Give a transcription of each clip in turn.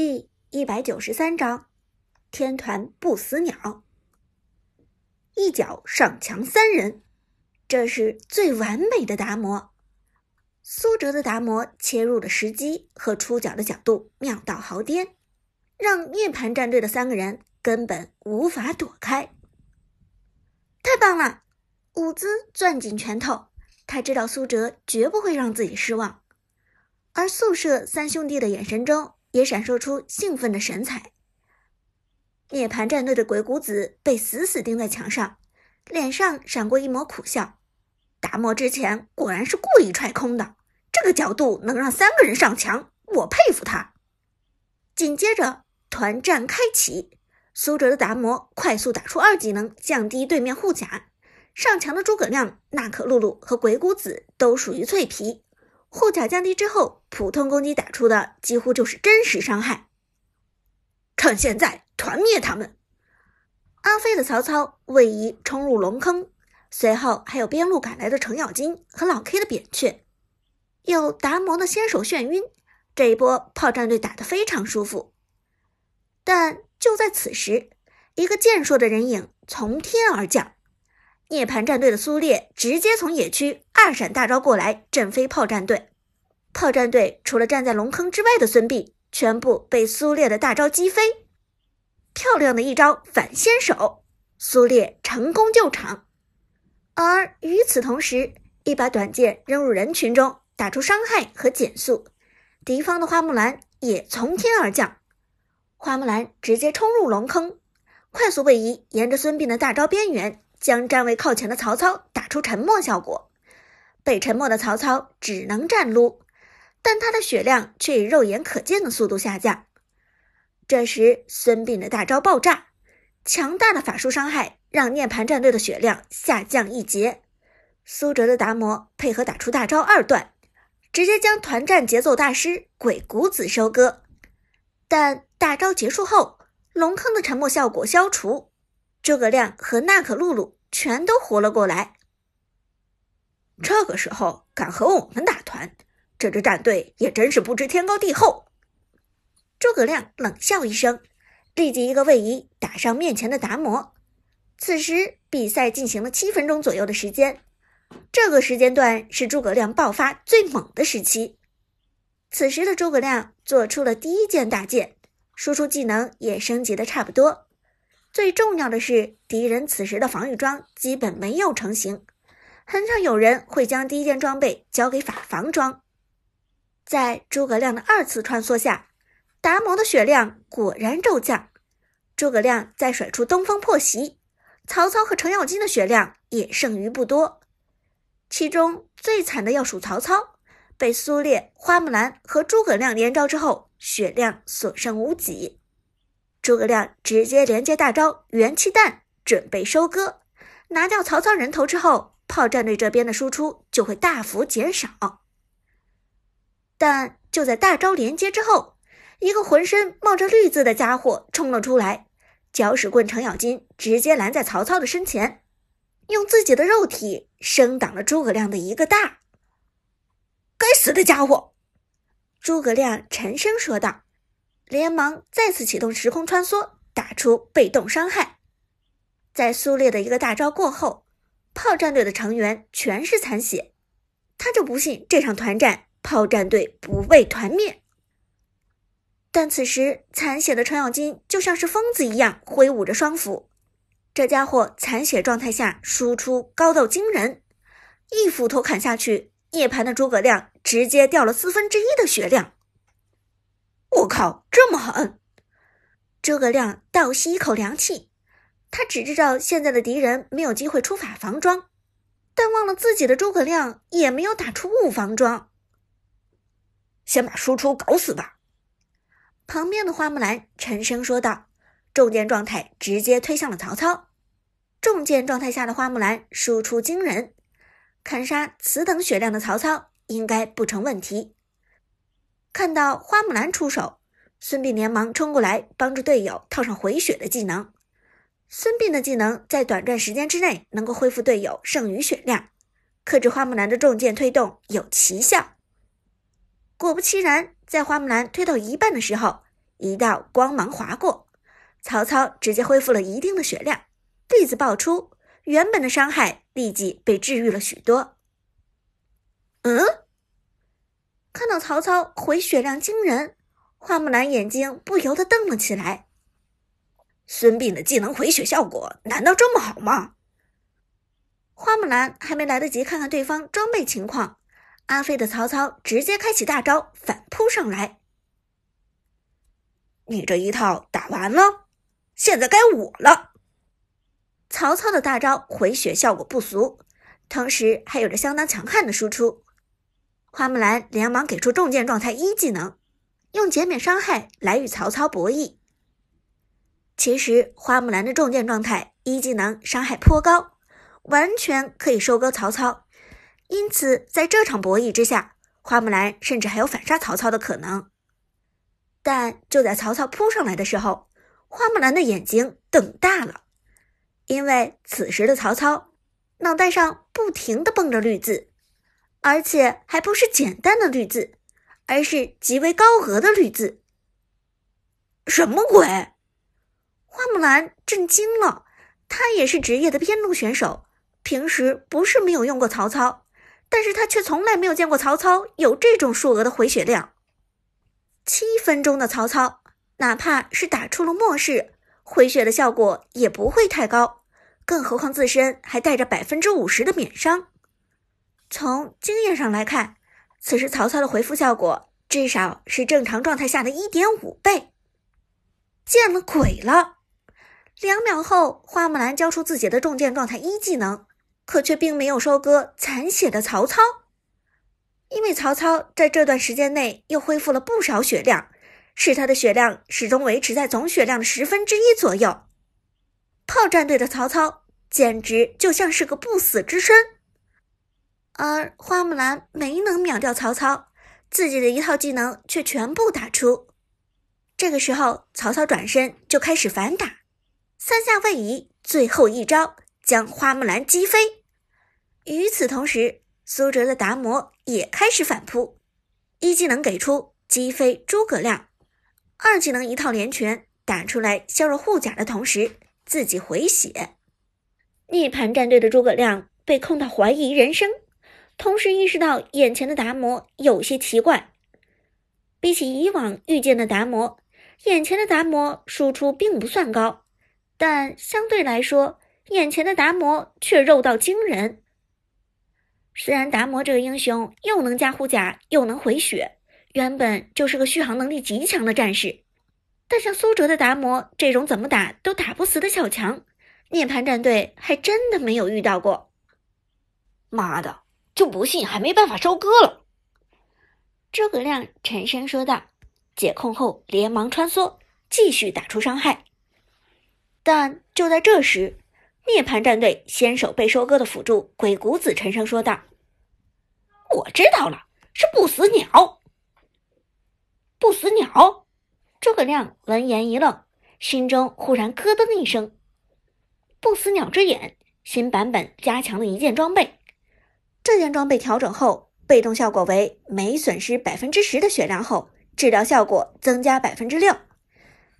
第一百九十三章，天团不死鸟，一脚上墙三人，这是最完美的达摩。苏哲的达摩切入的时机和出脚的角度妙到毫巅，让涅槃战队的三个人根本无法躲开。太棒了！伍兹攥紧拳头，他知道苏哲绝不会让自己失望，而宿舍三兄弟的眼神中。也闪烁出兴奋的神采。涅槃战队的鬼谷子被死死钉在墙上，脸上闪过一抹苦笑。达摩之前果然是故意踹空的，这个角度能让三个人上墙，我佩服他。紧接着团战开启，苏哲的达摩快速打出二技能，降低对面护甲。上墙的诸葛亮、娜可露露和鬼谷子都属于脆皮。护甲降低之后，普通攻击打出的几乎就是真实伤害。趁现在团灭他们！阿飞的曹操位移冲入龙坑，随后还有边路赶来的程咬金和老 K 的扁鹊，有达摩的先手眩晕，这一波炮战队打得非常舒服。但就在此时，一个健硕的人影从天而降。涅槃战队的苏烈直接从野区二闪大招过来，震飞炮战队。炮战队除了站在龙坑之外的孙膑，全部被苏烈的大招击飞。漂亮的一招反先手，苏烈成功救场。而与此同时，一把短剑扔入人群中，打出伤害和减速。敌方的花木兰也从天而降，花木兰直接冲入龙坑，快速位移，沿着孙膑的大招边缘。将站位靠前的曹操打出沉默效果，被沉默的曹操只能站撸，但他的血量却以肉眼可见的速度下降。这时，孙膑的大招爆炸，强大的法术伤害让涅槃战队的血量下降一截。苏哲的达摩配合打出大招二段，直接将团战节奏大师鬼谷子收割。但大招结束后，龙坑的沉默效果消除。诸葛亮和娜可露露全都活了过来。这个时候敢和我们打团，这支战队也真是不知天高地厚。诸葛亮冷笑一声，立即一个位移打上面前的达摩。此时比赛进行了七分钟左右的时间，这个时间段是诸葛亮爆发最猛的时期。此时的诸葛亮做出了第一件大件，输出技能也升级的差不多。最重要的是，敌人此时的防御装基本没有成型，很少有人会将第一件装备交给法防装。在诸葛亮的二次穿梭下，达摩的血量果然骤降。诸葛亮再甩出东风破袭，曹操和程咬金的血量也剩余不多。其中最惨的要数曹操，被苏烈、花木兰和诸葛亮连招之后，血量所剩无几。诸葛亮直接连接大招元气弹，准备收割。拿掉曹操人头之后，炮战队这边的输出就会大幅减少。但就在大招连接之后，一个浑身冒着绿字的家伙冲了出来，搅屎棍程咬金直接拦在曹操的身前，用自己的肉体生挡了诸葛亮的一个大。该死的家伙！诸葛亮沉声说道。连忙再次启动时空穿梭，打出被动伤害。在苏烈的一个大招过后，炮战队的成员全是残血。他就不信这场团战炮战队不被团灭。但此时残血的程咬金就像是疯子一样挥舞着双斧，这家伙残血状态下输出高到惊人，一斧头砍下去，涅槃的诸葛亮直接掉了四分之一的血量。靠，这么狠！诸葛亮倒吸一口凉气，他只知道现在的敌人没有机会出法防装，但忘了自己的诸葛亮也没有打出物防装。先把输出搞死吧！旁边的花木兰沉声说道。重剑状态直接推向了曹操。重剑状态下的花木兰输出惊人，砍杀此等血量的曹操应该不成问题。看到花木兰出手，孙膑连忙冲过来帮助队友套上回血的技能。孙膑的技能在短暂时间之内能够恢复队友剩余血量，克制花木兰的重剑推动有奇效。果不其然，在花木兰推到一半的时候，一道光芒划过，曹操直接恢复了一定的血量，弟子爆出，原本的伤害立即被治愈了许多。嗯，看到曹操回血量惊人，花木兰眼睛不由得瞪了起来。孙膑的技能回血效果难道这么好吗？花木兰还没来得及看看对方装备情况，阿飞的曹操直接开启大招反扑上来。你这一套打完了，现在该我了。曹操的大招回血效果不俗，同时还有着相当强悍的输出。花木兰连忙给出重剑状态一技能，用减免伤害来与曹操博弈。其实花木兰的重剑状态一技能伤害颇高，完全可以收割曹操。因此，在这场博弈之下，花木兰甚至还有反杀曹操的可能。但就在曹操扑上来的时候，花木兰的眼睛瞪大了，因为此时的曹操脑袋上不停的蹦着绿字，而且还不是简单的绿字，而是极为高额的绿字。什么鬼？花木兰震惊了，他也是职业的边路选手，平时不是没有用过曹操，但是他却从来没有见过曹操有这种数额的回血量。七分钟的曹操，哪怕是打出了末世，回血的效果也不会太高，更何况自身还带着百分之五十的免伤。从经验上来看，此时曹操的回复效果至少是正常状态下的一点五倍。见了鬼了！两秒后，花木兰交出自己的重剑状态一技能，可却并没有收割残血的曹操，因为曹操在这段时间内又恢复了不少血量，使他的血量始终维持在总血量的十分之一左右。炮战队的曹操简直就像是个不死之身，而花木兰没能秒掉曹操，自己的一套技能却全部打出。这个时候，曹操转身就开始反打。三下位移，最后一招将花木兰击飞。与此同时，苏哲的达摩也开始反扑，一技能给出击飞诸葛亮，二技能一套连拳打出来削弱护甲的同时自己回血。涅槃战队的诸葛亮被控到怀疑人生，同时意识到眼前的达摩有些奇怪。比起以往遇见的达摩，眼前的达摩输出并不算高。但相对来说，眼前的达摩却肉到惊人。虽然达摩这个英雄又能加护甲又能回血，原本就是个续航能力极强的战士，但像苏哲的达摩这种怎么打都打不死的小强，涅槃战队还真的没有遇到过。妈的，就不信还没办法收割了！诸葛亮沉声说道，解控后连忙穿梭，继续打出伤害。但就在这时，涅槃战队先手被收割的辅助鬼谷子沉声说道：“我知道了，是不死鸟。”不死鸟！诸葛亮闻言一愣，心中忽然咯噔一声。不死鸟之眼，新版本加强的一件装备。这件装备调整后，被动效果为每损失百分之十的血量后，治疗效果增加百分之六。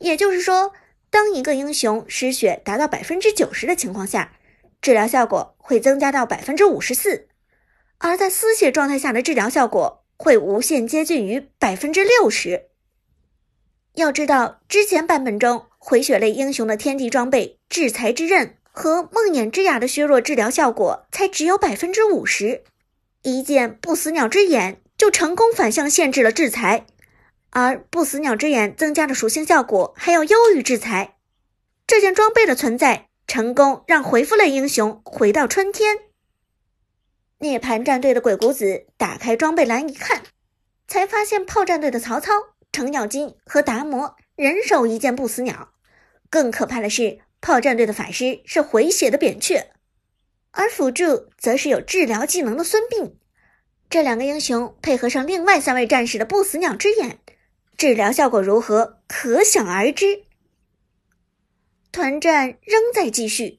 也就是说。当一个英雄失血达到百分之九十的情况下，治疗效果会增加到百分之五十四；而在丝血状态下的治疗效果会无限接近于百分之六十。要知道，之前版本中回血类英雄的天地装备制裁之刃和梦魇之牙的削弱治疗效果才只有百分之五十，一件不死鸟之眼就成功反向限制了制裁。而不死鸟之眼增加的属性效果还要优于制裁，这件装备的存在成功让回复类英雄回到春天。涅槃战队的鬼谷子打开装备栏一看，才发现炮战队的曹操、程咬金和达摩人手一件不死鸟。更可怕的是，炮战队的法师是回血的扁鹊，而辅助则是有治疗技能的孙膑。这两个英雄配合上另外三位战士的不死鸟之眼。治疗效果如何，可想而知。团战仍在继续，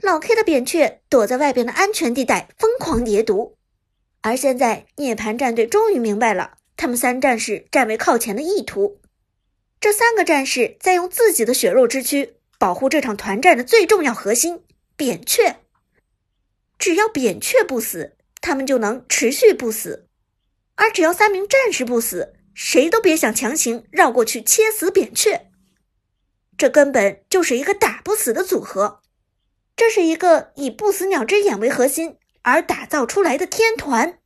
老 K 的扁鹊躲在外边的安全地带疯狂叠毒，而现在涅槃战队终于明白了他们三战士站位靠前的意图。这三个战士在用自己的血肉之躯保护这场团战的最重要核心——扁鹊。只要扁鹊不死，他们就能持续不死；而只要三名战士不死，谁都别想强行绕过去切死扁鹊。这根本就是一个打不死的组合。这是一个以不死鸟之眼为核心而打造出来的天团。